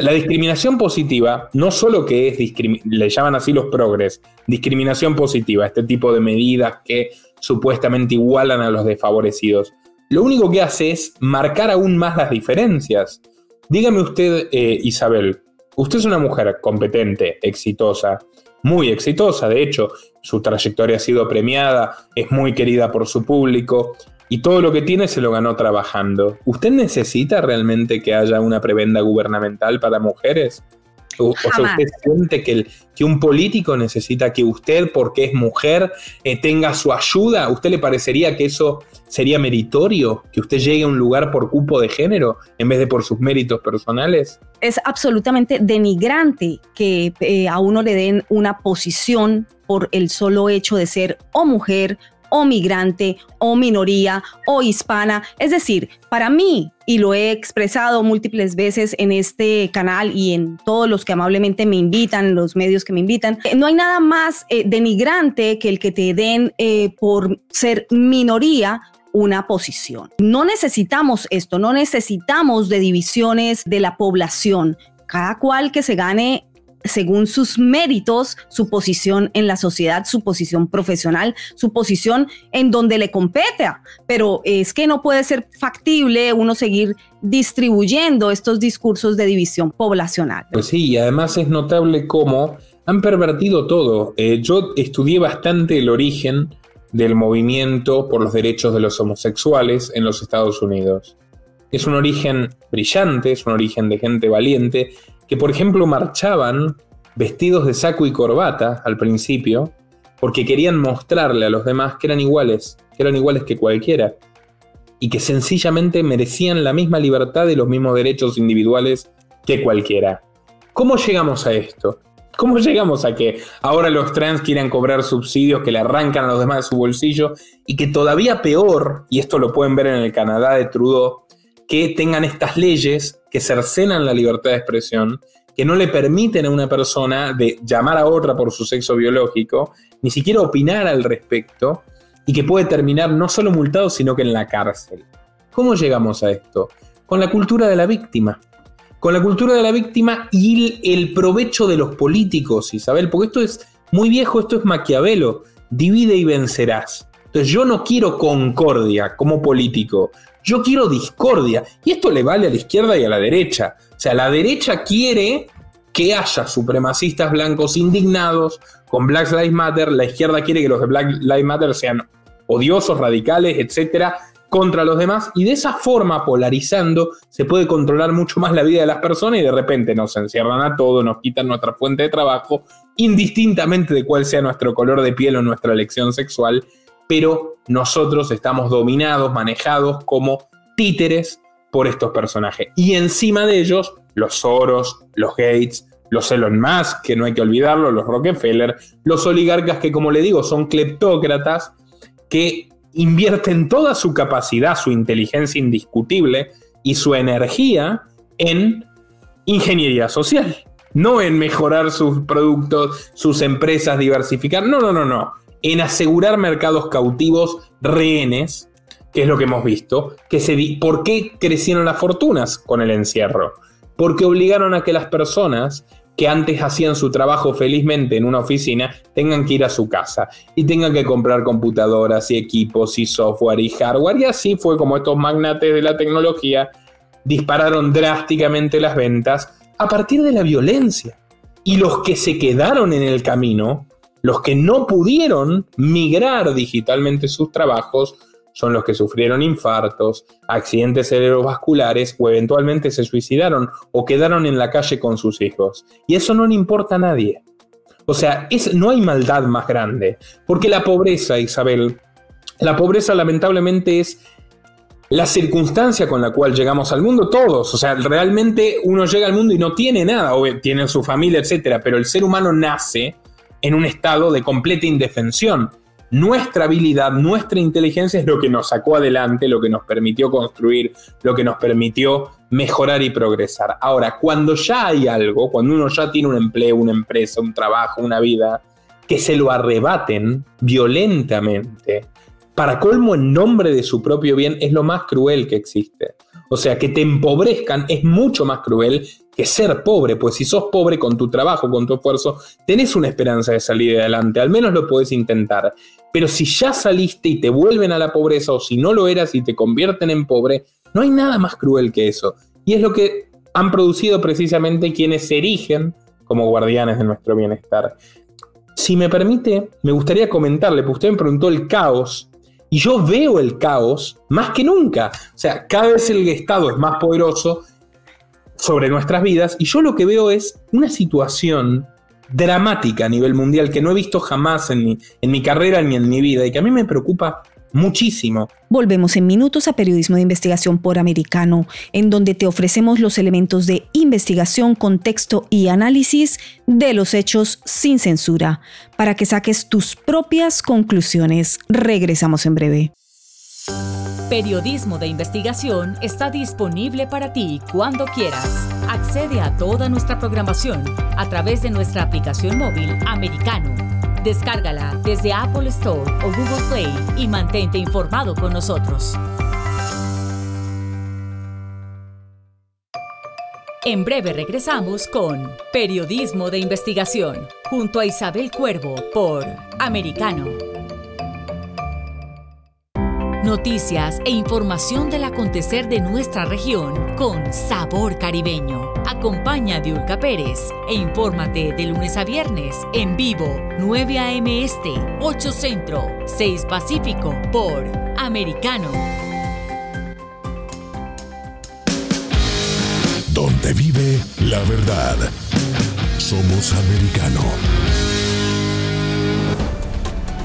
La discriminación positiva, no solo que es, le llaman así los progres, discriminación positiva, este tipo de medidas que supuestamente igualan a los desfavorecidos, lo único que hace es marcar aún más las diferencias. Dígame usted, eh, Isabel, usted es una mujer competente, exitosa, muy exitosa, de hecho, su trayectoria ha sido premiada, es muy querida por su público, y todo lo que tiene se lo ganó trabajando. ¿Usted necesita realmente que haya una prebenda gubernamental para mujeres? O, sea, ¿usted siente que, que, un político necesita que usted, porque es mujer, eh, tenga su ayuda? ¿Usted le parecería que eso sería meritorio? ¿Que usted llegue a un lugar por cupo de género en vez de por sus méritos personales? Es absolutamente denigrante que eh, a uno le den una posición por el solo hecho de ser o mujer o migrante o minoría o hispana. Es decir, para mí, y lo he expresado múltiples veces en este canal y en todos los que amablemente me invitan, los medios que me invitan, eh, no hay nada más eh, denigrante que el que te den eh, por ser minoría una posición. No necesitamos esto, no necesitamos de divisiones de la población. Cada cual que se gane según sus méritos, su posición en la sociedad, su posición profesional, su posición en donde le compete. Pero es que no puede ser factible uno seguir distribuyendo estos discursos de división poblacional. Pues sí, y además es notable cómo han pervertido todo. Eh, yo estudié bastante el origen del movimiento por los derechos de los homosexuales en los Estados Unidos. Es un origen brillante, es un origen de gente valiente que por ejemplo marchaban vestidos de saco y corbata al principio, porque querían mostrarle a los demás que eran iguales, que eran iguales que cualquiera. y que sencillamente merecían la misma libertad y los mismos derechos individuales que cualquiera. ¿Cómo llegamos a esto? ¿Cómo llegamos a que ahora los trans quieran cobrar subsidios que le arrancan a los demás de su bolsillo y que todavía peor, y esto lo pueden ver en el Canadá de Trudeau, que tengan estas leyes que cercenan la libertad de expresión, que no le permiten a una persona de llamar a otra por su sexo biológico, ni siquiera opinar al respecto, y que puede terminar no solo multado, sino que en la cárcel. ¿Cómo llegamos a esto? Con la cultura de la víctima con la cultura de la víctima y el, provecho de los políticos, Isabel, porque esto es muy viejo, esto es Maquiavelo, divide y vencerás. Entonces yo no quiero concordia como político, yo quiero discordia. Y esto le vale a la izquierda y a la derecha. O sea, la derecha quiere que haya supremacistas blancos indignados con Black Lives Matter, la izquierda quiere que los de Black Lives Matter sean odiosos, radicales, etcétera, contra los demás y de esa forma, polarizando, se puede controlar mucho más la vida de las personas y de repente nos encierran a todos, nos quitan nuestra fuente de trabajo, indistintamente de cuál sea nuestro color de piel o nuestra elección sexual, pero nosotros estamos dominados, manejados como títeres por estos personajes. Y encima de ellos, los Soros, los Gates, los Elon Musk, que no hay que olvidarlo, los Rockefeller, los oligarcas que, como le digo, son cleptócratas que invierten toda su capacidad, su inteligencia indiscutible y su energía en ingeniería social. No en mejorar sus productos, sus empresas, diversificar. No, no, no, no. En asegurar mercados cautivos rehenes, que es lo que hemos visto. ¿Por qué crecieron las fortunas con el encierro? Porque obligaron a que las personas que antes hacían su trabajo felizmente en una oficina tengan que ir a su casa y tengan que comprar computadoras y equipos y software y hardware. Y así fue como estos magnates de la tecnología dispararon drásticamente las ventas a partir de la violencia. Y los que se quedaron en el camino, los que no pudieron migrar digitalmente sus trabajos, son los que sufrieron infartos, accidentes cerebrovasculares o eventualmente se suicidaron o quedaron en la calle con sus hijos. Y eso no le importa a nadie. O sea, es, no hay maldad más grande. Porque la pobreza, Isabel, la pobreza lamentablemente es la circunstancia con la cual llegamos al mundo todos. O sea, realmente uno llega al mundo y no tiene nada, o tiene su familia, etc. Pero el ser humano nace en un estado de completa indefensión nuestra habilidad, nuestra inteligencia es lo que nos sacó adelante, lo que nos permitió construir, lo que nos permitió mejorar y progresar. Ahora, cuando ya hay algo, cuando uno ya tiene un empleo, una empresa, un trabajo, una vida, que se lo arrebaten violentamente, para colmo en nombre de su propio bien, es lo más cruel que existe. O sea, que te empobrezcan es mucho más cruel que ser pobre, pues si sos pobre con tu trabajo, con tu esfuerzo, tenés una esperanza de salir adelante, al menos lo podés intentar. Pero si ya saliste y te vuelven a la pobreza, o si no lo eras y te convierten en pobre, no hay nada más cruel que eso. Y es lo que han producido precisamente quienes se erigen como guardianes de nuestro bienestar. Si me permite, me gustaría comentarle, porque usted me preguntó el caos, y yo veo el caos más que nunca. O sea, cada vez el Estado es más poderoso sobre nuestras vidas, y yo lo que veo es una situación dramática a nivel mundial que no he visto jamás en mi, en mi carrera ni en mi vida y que a mí me preocupa muchísimo. Volvemos en minutos a Periodismo de Investigación por Americano, en donde te ofrecemos los elementos de investigación, contexto y análisis de los hechos sin censura, para que saques tus propias conclusiones. Regresamos en breve. Periodismo de investigación está disponible para ti cuando quieras. Accede a toda nuestra programación a través de nuestra aplicación móvil americano. Descárgala desde Apple Store o Google Play y mantente informado con nosotros. En breve regresamos con Periodismo de Investigación junto a Isabel Cuervo por Americano. Noticias e información del acontecer de nuestra región con sabor caribeño. Acompaña a Diulca Pérez e infórmate de lunes a viernes en vivo 9 a.m. Este, 8 Centro, 6 Pacífico por Americano. Donde vive la verdad. Somos americano.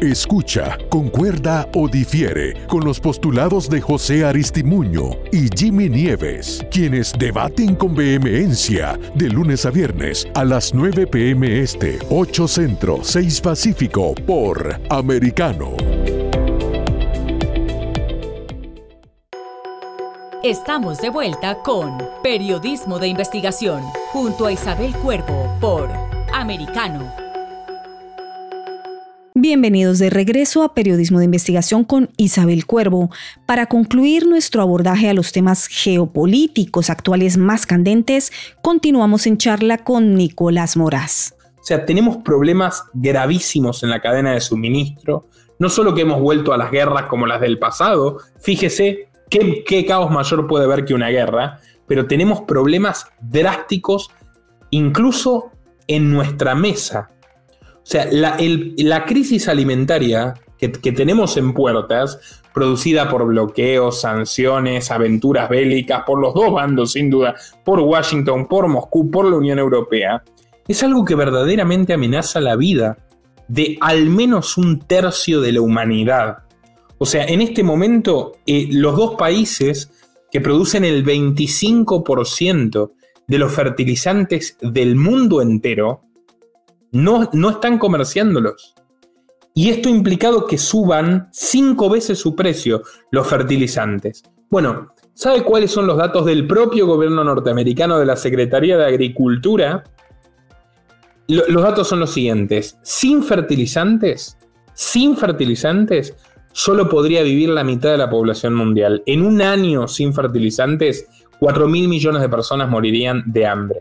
Escucha, concuerda o difiere con los postulados de José Aristimuño y Jimmy Nieves, quienes debaten con vehemencia de lunes a viernes a las 9 pm este, 8 Centro, 6 Pacífico por Americano. Estamos de vuelta con Periodismo de Investigación junto a Isabel Cuervo por Americano. Bienvenidos de regreso a Periodismo de Investigación con Isabel Cuervo para concluir nuestro abordaje a los temas geopolíticos actuales más candentes. Continuamos en charla con Nicolás Moraz. O sea, tenemos problemas gravísimos en la cadena de suministro. No solo que hemos vuelto a las guerras como las del pasado, fíjese ¿Qué, caos mayor puede haber que una guerra? Pero tenemos problemas drásticos incluso en nuestra mesa. O sea, la, crisis alimentaria que, tenemos en puertas, producida por bloqueos, sanciones, aventuras bélicas, por los dos bandos sin duda, por Washington, por Moscú, por la Unión Europea, es algo que verdaderamente amenaza la vida de al menos un tercio de la humanidad. O sea, en este momento, eh, los dos países que producen el 25% de los fertilizantes del mundo entero no, no están comerciándolos. Y esto ha implicado que suban cinco veces su precio los fertilizantes. Bueno, ¿sabe cuáles son los datos del propio gobierno norteamericano de la Secretaría de Agricultura? los datos son los siguientes. Sin fertilizantes, sin fertilizantes, solo podría vivir la mitad de la población mundial. En un año sin fertilizantes, 4 mil millones de personas morirían de hambre.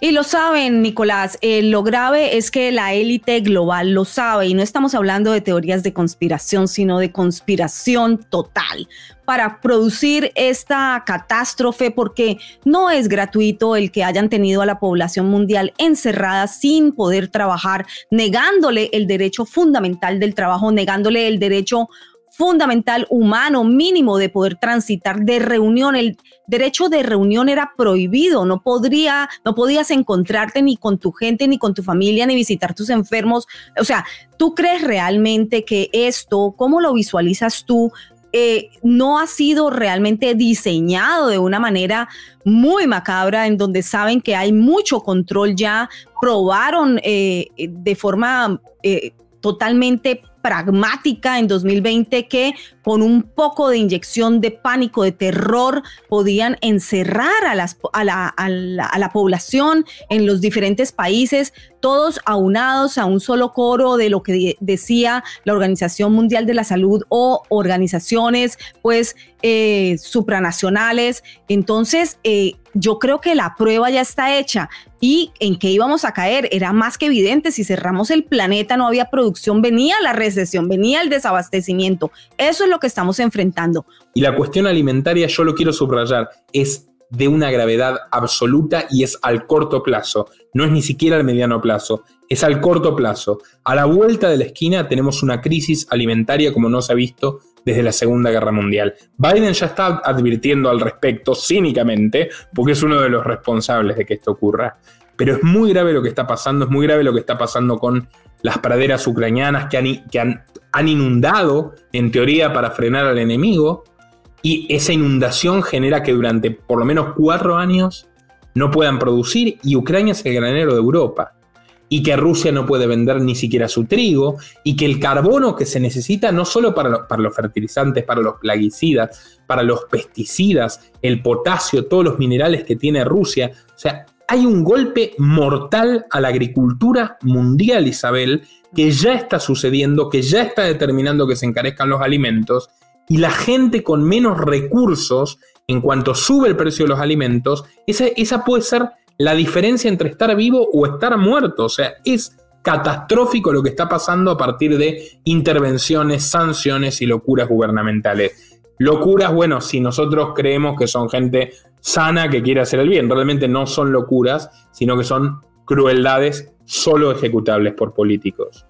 Y lo saben, Nicolás, eh, lo grave es que la élite global lo sabe y no estamos hablando de teorías de conspiración, sino de conspiración total para producir esta catástrofe porque no es gratuito el que hayan tenido a la población mundial encerrada sin poder trabajar, negándole el derecho fundamental del trabajo, negándole el derecho fundamental humano mínimo de poder transitar de reunión. El derecho de reunión era prohibido, no podría, no podías encontrarte ni con tu gente, ni con tu familia, ni visitar tus enfermos. O sea, ¿tú crees realmente que esto, cómo lo visualizas tú, eh, no ha sido realmente diseñado de una manera muy macabra, en donde saben que hay mucho control ya, probaron eh, de forma eh, totalmente pragmática en 2020 que con un poco de inyección de pánico, de terror, podían encerrar a, la, población en los diferentes países, todos aunados a un solo coro de lo que decía la Organización Mundial de la Salud o organizaciones pues eh, supranacionales. Entonces, eh, yo creo que la prueba ya está hecha y en qué íbamos a caer era más que evidente. Si cerramos el planeta, no había producción, venía la, recesión, venía el desabastecimiento. Eso es lo que estamos enfrentando. Y la cuestión alimentaria, yo lo quiero subrayar, es de una gravedad absoluta y es al corto plazo, no es ni siquiera al mediano plazo, es al corto plazo. A la vuelta de la esquina tenemos una crisis alimentaria como no se ha visto desde la Segunda Guerra Mundial. Biden ya está advirtiendo al respecto cínicamente, porque es uno de los responsables de que esto ocurra. Pero es muy grave lo que está pasando, es muy grave lo que está pasando con las praderas ucranianas que han, que han, inundado, en teoría, para frenar al enemigo. Y esa inundación genera que durante por lo menos cuatro años no puedan producir y Ucrania es el granero de Europa. Y que Rusia no puede vender ni siquiera su trigo y que el carbono que se necesita no solo para, para los fertilizantes, para los plaguicidas, para los pesticidas, el potasio, todos los minerales que tiene Rusia. O sea, hay un golpe mortal a la agricultura mundial, Isabel, que ya está sucediendo, que ya está determinando que se encarezcan los alimentos y la gente con menos recursos, en cuanto sube el precio de los alimentos, esa, puede ser la diferencia entre estar vivo o estar muerto. O sea, es catastrófico lo que está pasando a partir de intervenciones, sanciones y locuras gubernamentales. Locuras, bueno, si nosotros creemos que son gente sana que quiere hacer el bien, realmente no son locuras, sino que son crueldades solo ejecutables por políticos.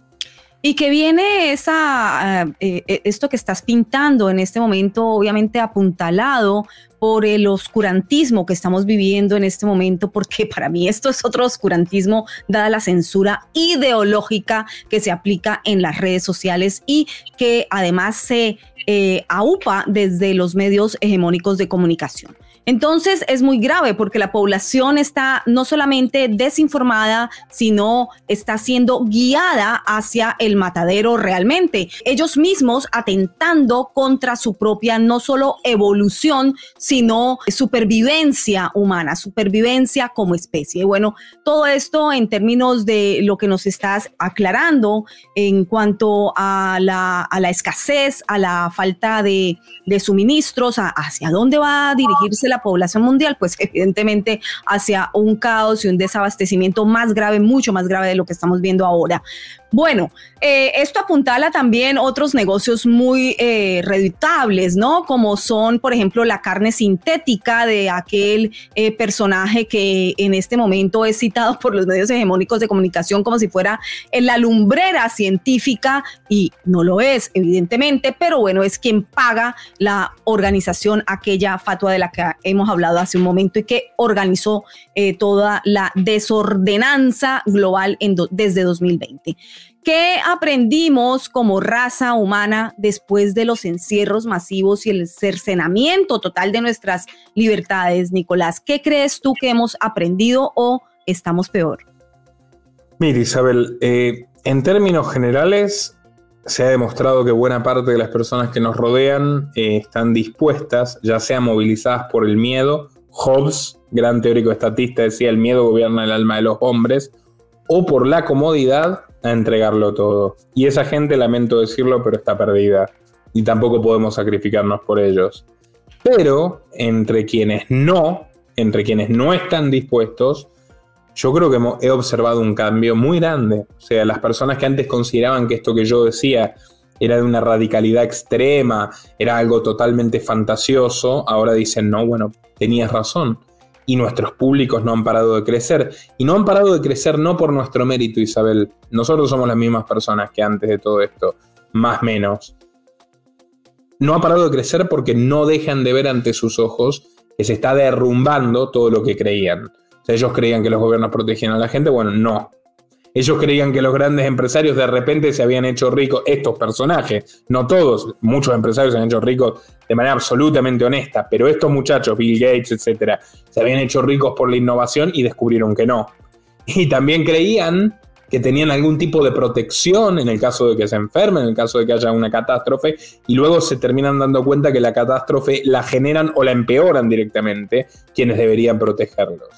Y que viene esa, eh, eh, esto que estás pintando en este momento, obviamente apuntalado por el oscurantismo que estamos viviendo en este momento, porque para mí esto es otro oscurantismo, dada la censura ideológica que se aplica en las redes sociales y que además se eh, aupa desde los medios hegemónicos de comunicación. Entonces es muy grave porque la población está no solamente desinformada, sino está siendo guiada hacia el matadero realmente. Ellos mismos atentando contra su propia no solo evolución, sino supervivencia humana, supervivencia como especie. Bueno, todo esto en términos de lo que nos estás aclarando en cuanto a la, escasez, a la falta de, suministros, hacia dónde va a dirigirse la población mundial, pues <laughs> evidentemente hacia un caos y un desabastecimiento más grave, mucho más grave de lo que estamos viendo ahora. Bueno, eh, esto apuntala también otros negocios muy eh, ¿no? Como son, por ejemplo, la carne sintética de aquel eh, personaje que en este momento es citado por los medios hegemónicos de comunicación como si fuera la lumbrera científica y no lo es, evidentemente, pero bueno, es quien paga la organización, aquella fatua de la que hemos hablado hace un momento y que organizó toda la desordenanza global desde 2020. ¿Qué aprendimos como raza humana después de los encierros masivos y el cercenamiento total de nuestras libertades, Nicolás? ¿Qué crees tú que hemos aprendido o estamos peor? Mira, Isabel, eh, en términos generales, se ha demostrado que buena parte de las personas que nos rodean eh, están dispuestas, ya sean movilizadas por el miedo. Hobbes, gran teórico estatista, decía el miedo gobierna el alma de los hombres, o por la comodidad a entregarlo todo. Y esa gente, lamento decirlo, pero está perdida. Y tampoco podemos sacrificarnos por ellos. Pero entre quienes no, entre quienes no están dispuestos, yo creo que he observado un cambio muy grande. O sea, las personas que antes consideraban que esto que yo decía era de una radicalidad extrema, era algo totalmente fantasioso, ahora dicen, no, bueno, tenías razón y nuestros públicos no han parado de crecer. Y no han parado de crecer no por nuestro mérito, Isabel. Nosotros somos las mismas personas que antes de todo esto, más menos. No ha parado de crecer porque no dejan de ver ante sus ojos que se está derrumbando todo lo que creían. O sea, ellos creían que los gobiernos protegían a la gente, bueno, no. Ellos creían que los grandes empresarios de repente se habían hecho ricos, estos personajes, no todos, muchos empresarios se han hecho ricos de manera absolutamente honesta, pero estos muchachos, Bill Gates, etcétera, se habían hecho ricos por la innovación y descubrieron que no. Y también creían que tenían algún tipo de protección en el caso de que se enfermen, en el caso de que haya una catástrofe, y luego se terminan dando cuenta que la catástrofe la generan o la empeoran directamente quienes deberían protegerlos.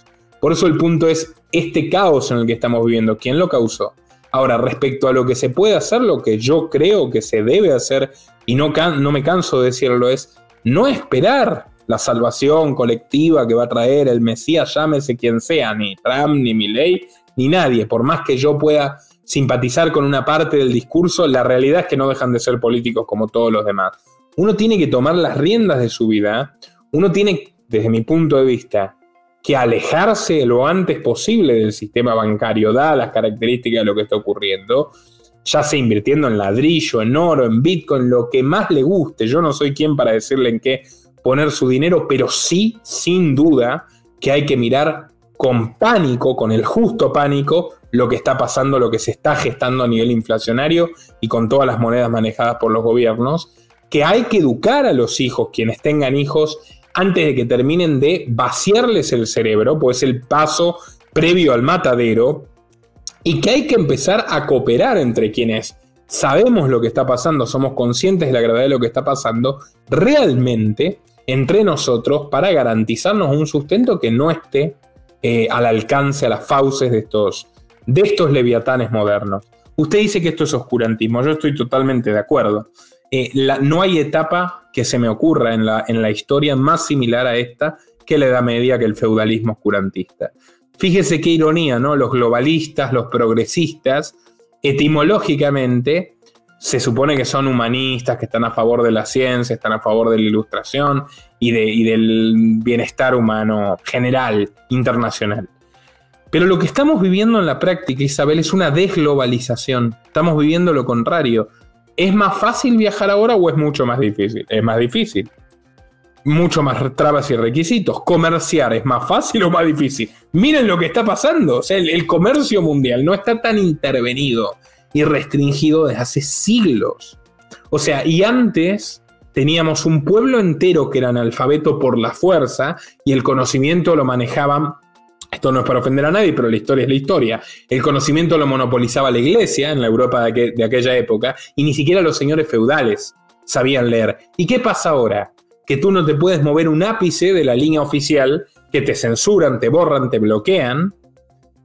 Por eso el punto es este caos en el que estamos viviendo, ¿quién lo causó? Ahora, respecto a lo que se puede hacer, lo que yo creo que se debe hacer, y no, me canso de decirlo, es no esperar la salvación colectiva que va a traer el Mesías, llámese quien sea, ni Trump, ni Milley, ni nadie, por más que yo pueda simpatizar con una parte del discurso, la realidad es que no dejan de ser políticos como todos los demás. Uno tiene que tomar las riendas de su vida, uno tiene, desde mi punto de vista, que alejarse lo antes posible del sistema bancario, dadas las características de lo que está ocurriendo, ya sea invirtiendo en ladrillo, en oro, en bitcoin, lo que más le guste. Yo no soy quien para decirle en qué poner su dinero, pero sí, sin duda, que hay que mirar con pánico, con el justo pánico, lo que está pasando, lo que se está gestando a nivel inflacionario y con todas las monedas manejadas por los gobiernos, que hay que educar a los hijos, quienes tengan hijos, antes de que terminen de vaciarles el cerebro, pues es el paso previo al matadero, y que hay que empezar a cooperar entre quienes sabemos lo que está pasando, somos conscientes de la gravedad de lo que está pasando, realmente entre nosotros para garantizarnos un sustento que no esté eh, al alcance, a las fauces de estos, de estos leviatanes modernos. Usted dice que esto es oscurantismo, yo estoy totalmente de acuerdo. Eh, no hay etapa que se me ocurra en la, historia más similar a esta que la Edad Media, que el feudalismo oscurantista. Fíjese qué ironía, ¿no? Los globalistas, los progresistas, etimológicamente, se supone que son humanistas, que están a favor de la ciencia, están a favor de la ilustración y, y del bienestar humano general, internacional. Pero lo que estamos viviendo en la práctica, Isabel, es una desglobalización. Estamos viviendo lo contrario. ¿Es más fácil viajar ahora o es mucho más difícil? Es más difícil. Mucho más trabas y requisitos. ¿Comerciar es más fácil o más difícil? Miren lo que está pasando. O sea, el, comercio mundial no está tan intervenido y restringido desde hace siglos. O sea, y antes teníamos un pueblo entero que era analfabeto por la fuerza y el conocimiento lo manejaban esto no es para ofender a nadie, pero la historia es la historia. El conocimiento lo monopolizaba la iglesia en la Europa de, aquella época y ni siquiera los señores feudales sabían leer. ¿Y qué pasa ahora? Que tú no te puedes mover un ápice de la línea oficial, que te censuran, te borran, te bloquean,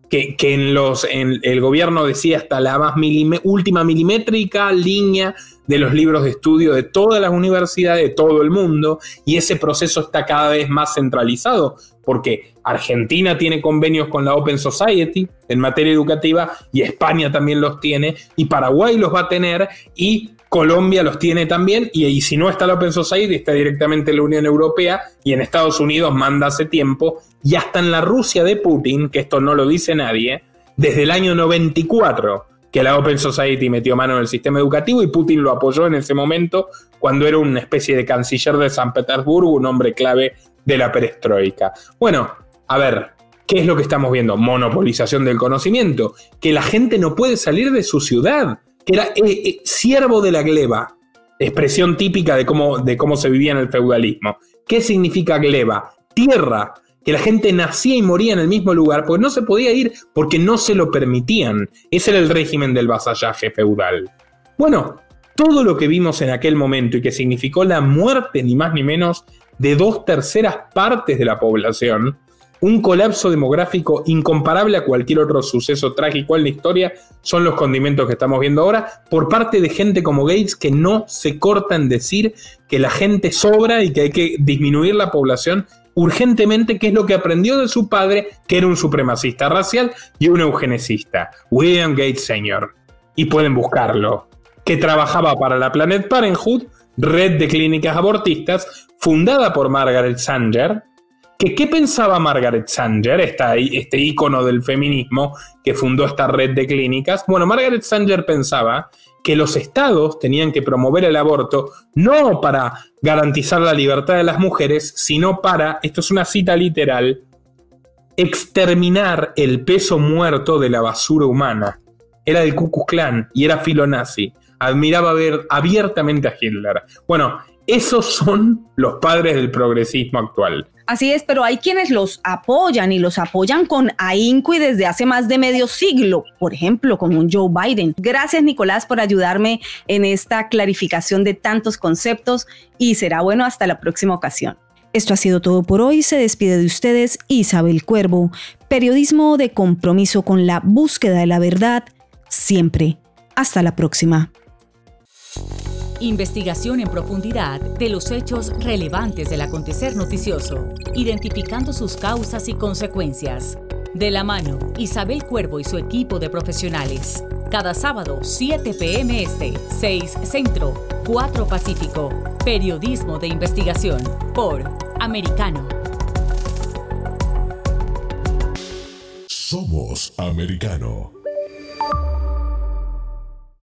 que, en, los, en el gobierno decía hasta la más última milimétrica línea de los libros de estudio de todas las universidades de todo el mundo y ese proceso está cada vez más centralizado porque Argentina tiene convenios con la Open Society en materia educativa y España también los tiene y Paraguay los va a tener y Colombia los tiene también y, si no está la Open Society está directamente la Unión Europea y en Estados Unidos manda hace tiempo y hasta en la Rusia de Putin, que esto no lo dice nadie, desde el año 94 que la Open Society metió mano en el sistema educativo y Putin lo apoyó en ese momento cuando era una especie de canciller de San Petersburgo, un hombre clave de la perestroika. Bueno, a ver, ¿qué es lo que estamos viendo? Monopolización del conocimiento, que la gente no puede salir de su ciudad, que era eh, eh, siervo de la gleba, expresión típica de cómo, de cómo se vivía en el feudalismo. ¿Qué significa gleba? Tierra que la gente nacía y moría en el mismo lugar, porque no se podía ir porque no se lo permitían. Ese era el régimen del vasallaje feudal. Bueno, todo lo que vimos en aquel momento y que significó la muerte ni más ni menos de dos terceras partes de la población, un colapso demográfico incomparable a cualquier otro suceso trágico en la historia, son los condimentos que estamos viendo ahora por parte de gente como Gates que no se corta en decir que la gente sobra y que hay que disminuir la población urgentemente qué es lo que aprendió de su padre, que era un supremacista racial y un eugenicista, William Gates Sr. Y pueden buscarlo, que trabajaba para la Planet Parenthood, red de clínicas abortistas, fundada por Margaret Sanger, que qué pensaba Margaret Sanger, este ícono del feminismo que fundó esta red de clínicas. Bueno, Margaret Sanger pensaba que los estados tenían que promover el aborto no para garantizar la libertad de las mujeres, sino para, esto es una cita literal, exterminar el peso muerto de la basura humana. Era del Ku Klux Klan y era filonazi. Admiraba ver abiertamente a Hitler. Bueno, esos son los padres del progresismo actual. Así es, pero hay quienes los apoyan y los apoyan con ahínco y desde hace más de medio siglo, por ejemplo, como un Joe Biden. Gracias, Nicolás, por ayudarme en esta clarificación de tantos conceptos y será bueno hasta la próxima ocasión. Esto ha sido todo por hoy. Se despide de ustedes Isabel Cuervo, periodismo de compromiso con la búsqueda de la verdad, siempre. Hasta la próxima. Investigación en profundidad de los hechos relevantes del acontecer noticioso, identificando sus causas y consecuencias. De la mano, Isabel Cuervo y su equipo de profesionales. Cada sábado, 7 p.m. Este, 6 Centro, 4 Pacífico. Periodismo de investigación por Americano. Somos Americano.